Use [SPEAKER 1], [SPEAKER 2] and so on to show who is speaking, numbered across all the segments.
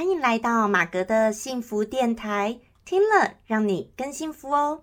[SPEAKER 1] 欢迎来到马格的幸福电台，听了让你更幸福哦。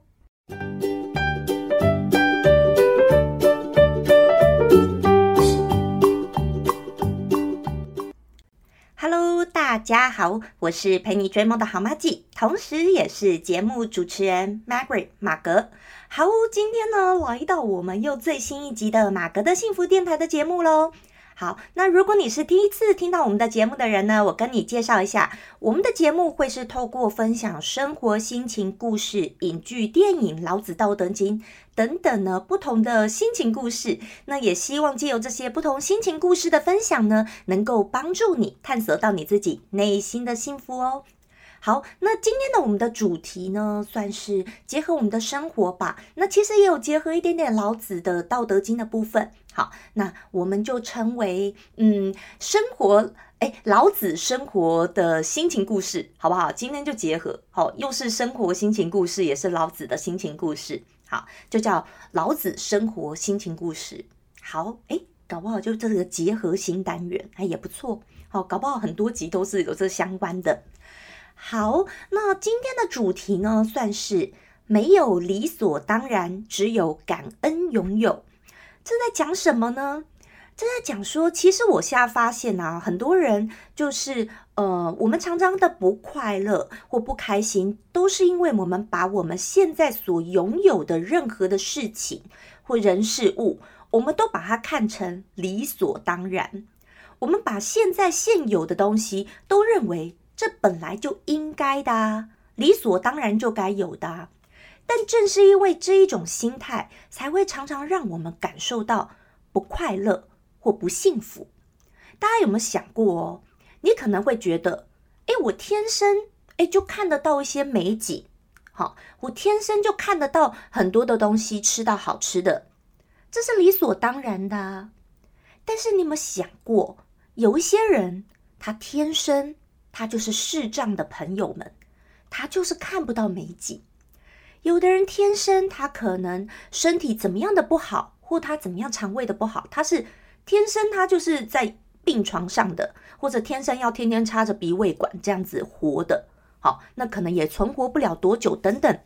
[SPEAKER 1] Hello，大家好，我是陪你追梦的好妈咪，同时也是节目主持人 Margaret 马格。好，今天呢来到我们又最新一集的马格的幸福电台的节目喽。好，那如果你是第一次听到我们的节目的人呢，我跟你介绍一下，我们的节目会是透过分享生活心情故事、影剧、电影、老子、道德经等等呢不同的心情故事。那也希望借由这些不同心情故事的分享呢，能够帮助你探索到你自己内心的幸福哦。好，那今天的我们的主题呢，算是结合我们的生活吧。那其实也有结合一点点老子的《道德经》的部分。好，那我们就称为嗯，生活哎，老子生活的心情故事，好不好？今天就结合，好，又是生活心情故事，也是老子的心情故事。好，就叫老子生活心情故事。好，哎，搞不好就这个结合新单元，哎，也不错。好，搞不好很多集都是有这相关的。好，那今天的主题呢，算是没有理所当然，只有感恩拥有。这在讲什么呢？这在讲说，其实我现在发现啊，很多人就是呃，我们常常的不快乐或不开心，都是因为我们把我们现在所拥有的任何的事情或人事物，我们都把它看成理所当然。我们把现在现有的东西都认为。这本来就应该的，理所当然就该有的。但正是因为这一种心态，才会常常让我们感受到不快乐或不幸福。大家有没有想过哦？你可能会觉得，哎，我天生哎就看得到一些美景，好，我天生就看得到很多的东西，吃到好吃的，这是理所当然的。但是你有没有想过，有一些人他天生。他就是视障的朋友们，他就是看不到美景。有的人天生他可能身体怎么样的不好，或他怎么样肠胃的不好，他是天生他就是在病床上的，或者天生要天天插着鼻胃管这样子活的。好，那可能也存活不了多久等等，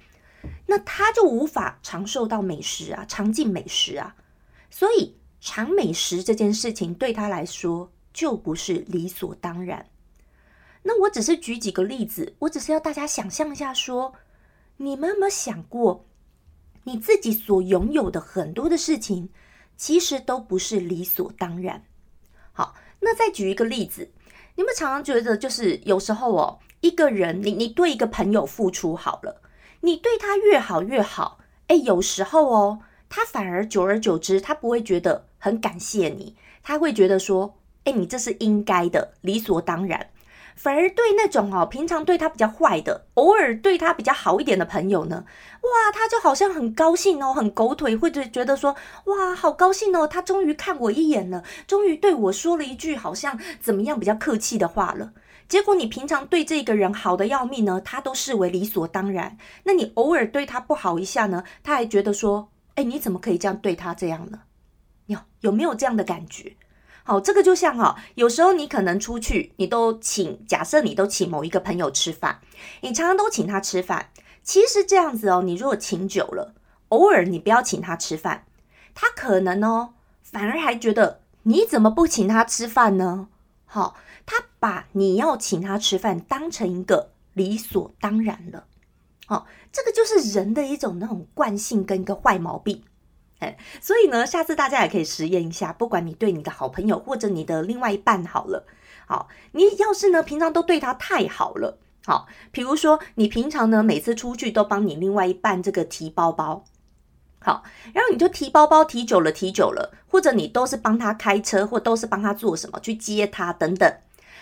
[SPEAKER 1] 那他就无法长寿到美食啊，尝尽美食啊。所以尝美食这件事情对他来说就不是理所当然。那我只是举几个例子，我只是要大家想象一下，说你们有没有想过，你自己所拥有的很多的事情，其实都不是理所当然。好，那再举一个例子，你们常常觉得，就是有时候哦，一个人，你你对一个朋友付出好了，你对他越好越好，哎，有时候哦，他反而久而久之，他不会觉得很感谢你，他会觉得说，哎，你这是应该的，理所当然。反而对那种哦，平常对他比较坏的，偶尔对他比较好一点的朋友呢，哇，他就好像很高兴哦，很狗腿，或者觉得说，哇，好高兴哦，他终于看我一眼了，终于对我说了一句好像怎么样比较客气的话了。结果你平常对这个人好的要命呢，他都视为理所当然。那你偶尔对他不好一下呢，他还觉得说，哎，你怎么可以这样对他这样呢？有有没有这样的感觉？哦，这个就像哈，有时候你可能出去，你都请，假设你都请某一个朋友吃饭，你常常都请他吃饭。其实这样子哦，你如果请久了，偶尔你不要请他吃饭，他可能哦，反而还觉得你怎么不请他吃饭呢？好，他把你要请他吃饭当成一个理所当然了。好，这个就是人的一种那种惯性跟一个坏毛病。所以呢，下次大家也可以实验一下，不管你对你的好朋友或者你的另外一半好了，好，你要是呢平常都对他太好了，好，比如说你平常呢每次出去都帮你另外一半这个提包包，好，然后你就提包包提久了提久了，或者你都是帮他开车或都是帮他做什么去接他等等，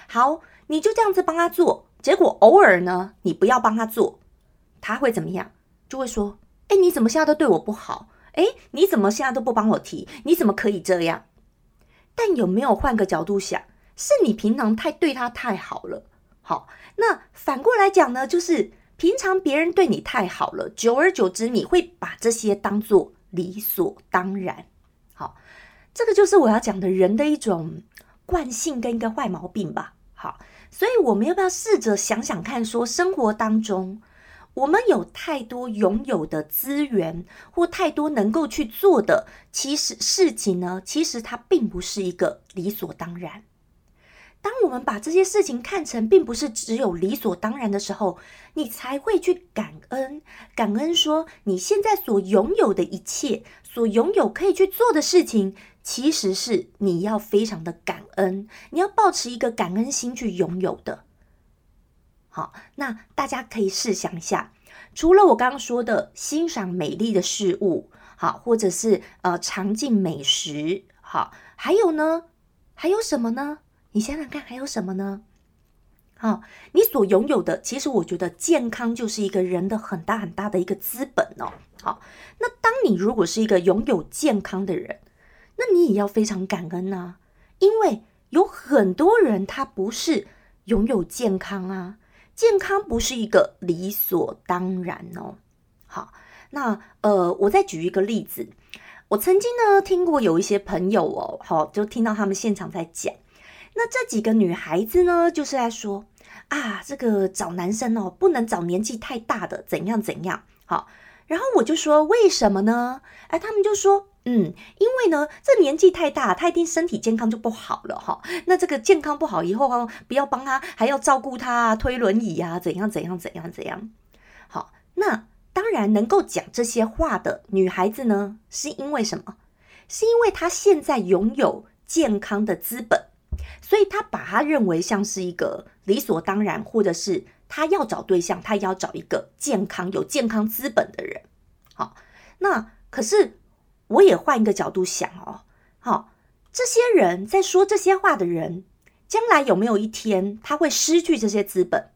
[SPEAKER 1] 好，你就这样子帮他做，结果偶尔呢你不要帮他做，他会怎么样？就会说，哎，你怎么现在都对我不好？哎，你怎么现在都不帮我提？你怎么可以这样？但有没有换个角度想，是你平常太对他太好了。好，那反过来讲呢，就是平常别人对你太好了，久而久之，你会把这些当做理所当然。好，这个就是我要讲的人的一种惯性跟一个坏毛病吧。好，所以我们要不要试着想想看，说生活当中我们有太多拥有的资源，或太多能够去做的，其实事情呢，其实它并不是一个理所当然。当我们把这些事情看成并不是只有理所当然的时候，你才会去感恩，感恩说你现在所拥有的一切，所拥有可以去做的事情，其实是你要非常的感恩，你要保持一个感恩心去拥有的。好，那大家可以试想一下，除了我刚刚说的欣赏美丽的事物，好，或者是呃尝尽美食，好，还有呢，还有什么呢？你想想看，还有什么呢？好，你所拥有的，其实我觉得健康就是一个人的很大很大的一个资本哦。好，那当你如果是一个拥有健康的人，那你也要非常感恩呐，因为有很多人他不是拥有健康啊，健康不是一个理所当然哦。好，那呃，我再举一个例子，我曾经呢听过有一些朋友哦，好，就听到他们现场在讲。那这几个女孩子呢，就是在说啊，这个找男生哦，不能找年纪太大的，怎样怎样。好，然后我就说为什么呢？哎，他们就说，嗯，因为呢，这年纪太大，他一定身体健康就不好了哈。那这个健康不好以后啊，不要帮他，还要照顾他，推轮椅啊，怎样怎样怎样怎样。好，那当然能够讲这些话的女孩子呢，是因为什么？是因为她现在拥有健康的资本。所以她把她认为像是一个理所当然，或者是她要找对象，他要找一个健康、有健康资本的人。好，那可是我也换一个角度想哦，好，这些人在说这些话的人，将来有没有一天他会失去这些资本？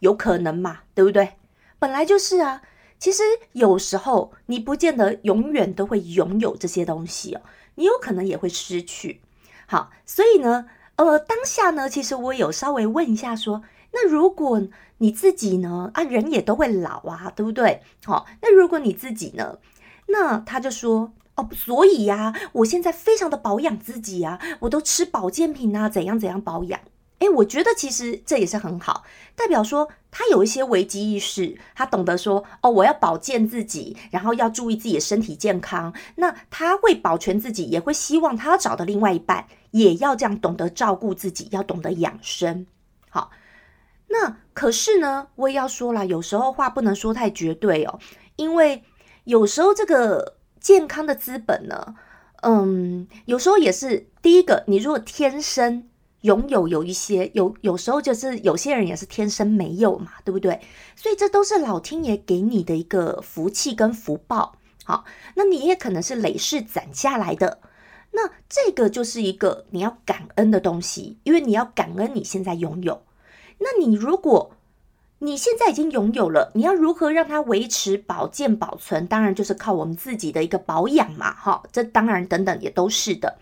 [SPEAKER 1] 有可能嘛？对不对？本来就是啊。其实有时候你不见得永远都会拥有这些东西哦，你有可能也会失去。好，所以呢。呃，当下呢，其实我有稍微问一下，说，那如果你自己呢，啊，人也都会老啊，对不对？好，那如果你自己呢，那他就说，哦，所以呀，我现在非常的保养自己啊，我都吃保健品啊，怎样怎样保养。诶，我觉得其实这也是很好，代表说他有一些危机意识，他懂得说哦，我要保健自己，然后要注意自己的身体健康。那他会保全自己，也会希望他找的另外一半也要这样懂得照顾自己，要懂得养生。好，那可是呢，我也要说了，有时候话不能说太绝对哦，因为有时候这个健康的资本呢，嗯，有时候也是第一个，你如果天生。拥有有一些有有时候就是有些人也是天生没有嘛，对不对？所以这都是老天爷给你的一个福气跟福报。好，那你也可能是累世攒下来的，那这个就是一个你要感恩的东西，因为你要感恩你现在拥有。那你如果你现在已经拥有了，你要如何让它维持、保健、保存？当然就是靠我们自己的一个保养嘛，哈，这当然等等也都是的。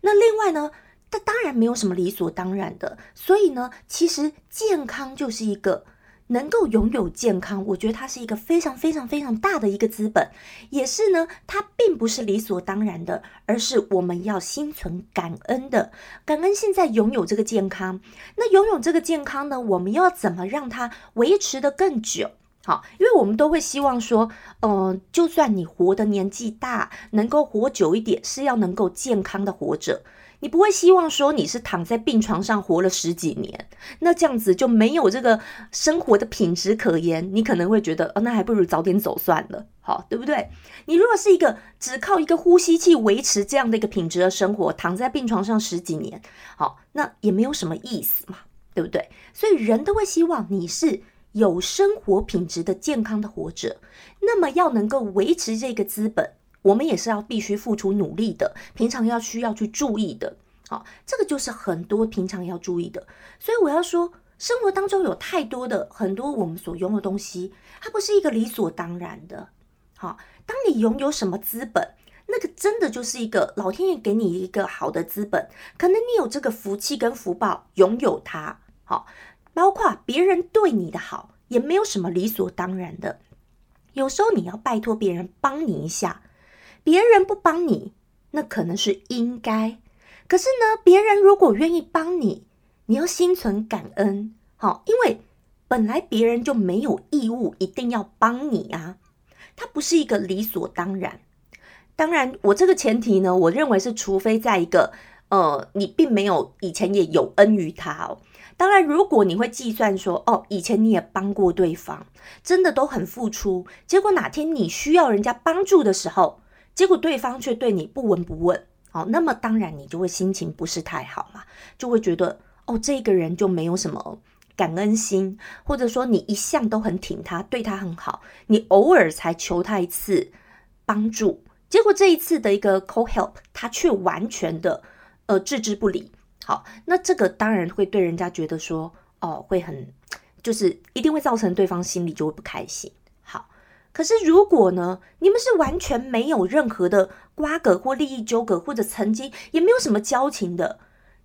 [SPEAKER 1] 那另外呢？它当然没有什么理所当然的，所以呢，其实健康就是一个能够拥有健康，我觉得它是一个非常非常非常大的一个资本，也是呢，它并不是理所当然的，而是我们要心存感恩的，感恩现在拥有这个健康。那拥有这个健康呢，我们要怎么让它维持的更久？好，因为我们都会希望说，嗯，就算你活的年纪大，能够活久一点，是要能够健康的活着。你不会希望说你是躺在病床上活了十几年，那这样子就没有这个生活的品质可言。你可能会觉得，哦，那还不如早点走算了，好，对不对？你如果是一个只靠一个呼吸器维持这样的一个品质的生活，躺在病床上十几年，好，那也没有什么意思嘛，对不对？所以人都会希望你是有生活品质的健康的活着，那么要能够维持这个资本。我们也是要必须付出努力的，平常要需要去注意的，好，这个就是很多平常要注意的。所以我要说，生活当中有太多的很多我们所拥有东西，它不是一个理所当然的。好，当你拥有什么资本，那个真的就是一个老天爷给你一个好的资本，可能你有这个福气跟福报拥有它。好，包括别人对你的好，也没有什么理所当然的。有时候你要拜托别人帮你一下。别人不帮你，那可能是应该。可是呢，别人如果愿意帮你，你要心存感恩，好，因为本来别人就没有义务一定要帮你啊，它不是一个理所当然。当然，我这个前提呢，我认为是除非在一个呃，你并没有以前也有恩于他哦。当然，如果你会计算说，哦，以前你也帮过对方，真的都很付出，结果哪天你需要人家帮助的时候，结果对方却对你不闻不问，哦，那么当然你就会心情不是太好嘛，就会觉得，哦，这个人就没有什么感恩心，或者说你一向都很挺他，对他很好，你偶尔才求他一次帮助，结果这一次的一个 call help，他却完全的呃置之不理。好，那这个当然会对人家觉得说，哦，会很，就是一定会造成对方心里就会不开心。可是如果呢，你们是完全没有任何的瓜葛或利益纠葛，或者曾经也没有什么交情的，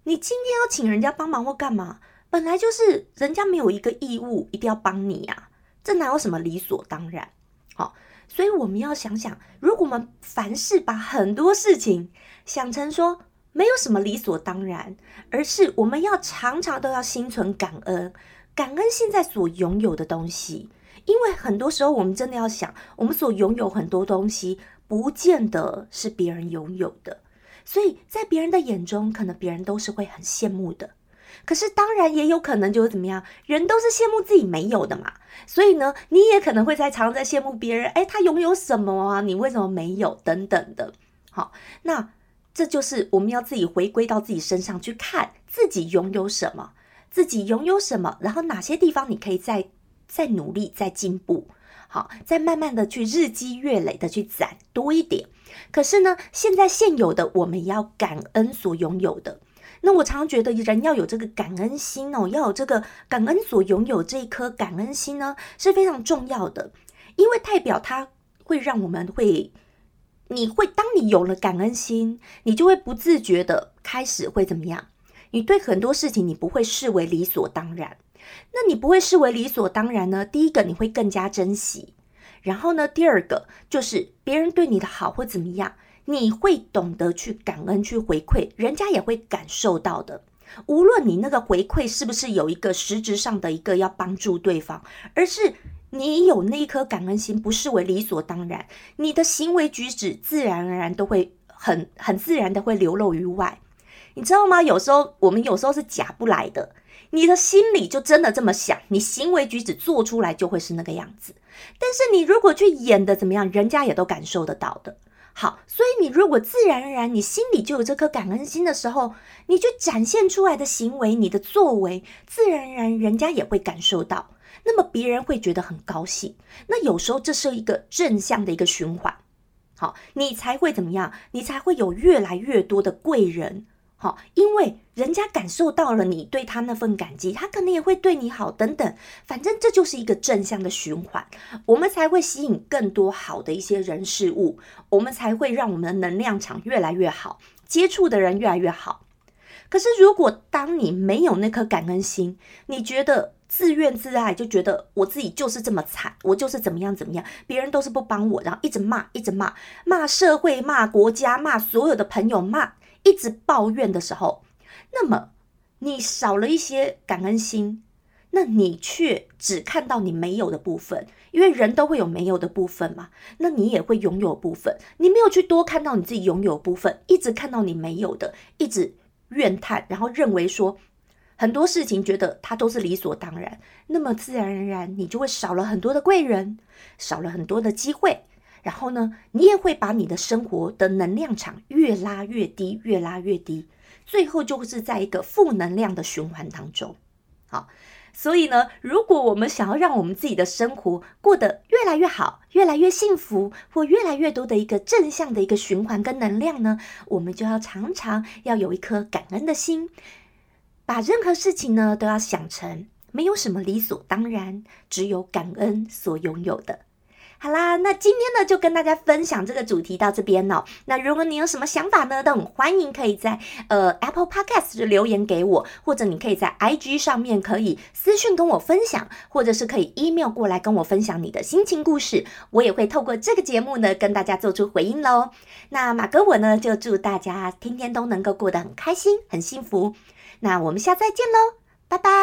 [SPEAKER 1] 你今天要请人家帮忙或干嘛，本来就是人家没有一个义务一定要帮你啊，这哪有什么理所当然？好，所以我们要想想，如果我们凡事把很多事情想成说。没有什么理所当然，而是我们要常常都要心存感恩，感恩现在所拥有的东西。因为很多时候，我们真的要想，我们所拥有很多东西，不见得是别人拥有的。所以在别人的眼中，可能别人都是会很羡慕的。可是当然也有可能就是怎么样，人都是羡慕自己没有的嘛。所以呢，你也可能会在常常在羡慕别人，哎，他拥有什么啊？你为什么没有？等等的。好，那。这就是我们要自己回归到自己身上去看自己拥有什么，自己拥有什么，然后哪些地方你可以再在努力、在进步，好，再慢慢的去日积月累的去攒多一点。可是呢，现在现有的我们要感恩所拥有的。那我常常觉得人要有这个感恩心哦，要有这个感恩所拥有这一颗感恩心呢是非常重要的，因为代表它会让我们会。你会，当你有了感恩心，你就会不自觉的开始会怎么样？你对很多事情你不会视为理所当然。那你不会视为理所当然呢？第一个你会更加珍惜，然后呢，第二个就是别人对你的好或怎么样，你会懂得去感恩去回馈，人家也会感受到的。无论你那个回馈是不是有一个实质上的一个要帮助对方，而是。你有那一颗感恩心，不视为理所当然，你的行为举止自然而然都会很很自然的会流露于外，你知道吗？有时候我们有时候是假不来的，你的心里就真的这么想，你行为举止做出来就会是那个样子。但是你如果去演的怎么样，人家也都感受得到的。好，所以你如果自然而然你心里就有这颗感恩心的时候，你就展现出来的行为，你的作为，自然而然人家也会感受到。那么别人会觉得很高兴，那有时候这是一个正向的一个循环，好，你才会怎么样？你才会有越来越多的贵人，好，因为人家感受到了你对他那份感激，他可能也会对你好，等等，反正这就是一个正向的循环，我们才会吸引更多好的一些人事物，我们才会让我们的能量场越来越好，接触的人越来越好。可是如果当你没有那颗感恩心，你觉得？自怨自艾，就觉得我自己就是这么惨，我就是怎么样怎么样，别人都是不帮我，然后一直骂，一直骂，骂社会，骂国家，骂所有的朋友，骂，一直抱怨的时候，那么你少了一些感恩心，那你却只看到你没有的部分，因为人都会有没有的部分嘛，那你也会拥有部分，你没有去多看到你自己拥有部分，一直看到你没有的，一直怨叹，然后认为说。很多事情觉得它都是理所当然，那么自然而然你就会少了很多的贵人，少了很多的机会，然后呢，你也会把你的生活的能量场越拉越低，越拉越低，最后就是在一个负能量的循环当中。好，所以呢，如果我们想要让我们自己的生活过得越来越好，越来越幸福，或越来越多的一个正向的一个循环跟能量呢，我们就要常常要有一颗感恩的心。把任何事情呢都要想成没有什么理所当然，只有感恩所拥有的。好啦，那今天呢就跟大家分享这个主题到这边哦。那如果你有什么想法呢，都很欢迎可以在呃 Apple Podcast 留言给我，或者你可以在 IG 上面可以私讯跟我分享，或者是可以 email 过来跟我分享你的心情故事，我也会透过这个节目呢跟大家做出回应喽。那马哥我呢就祝大家天天都能够过得很开心、很幸福。那我们下次再见喽，拜拜。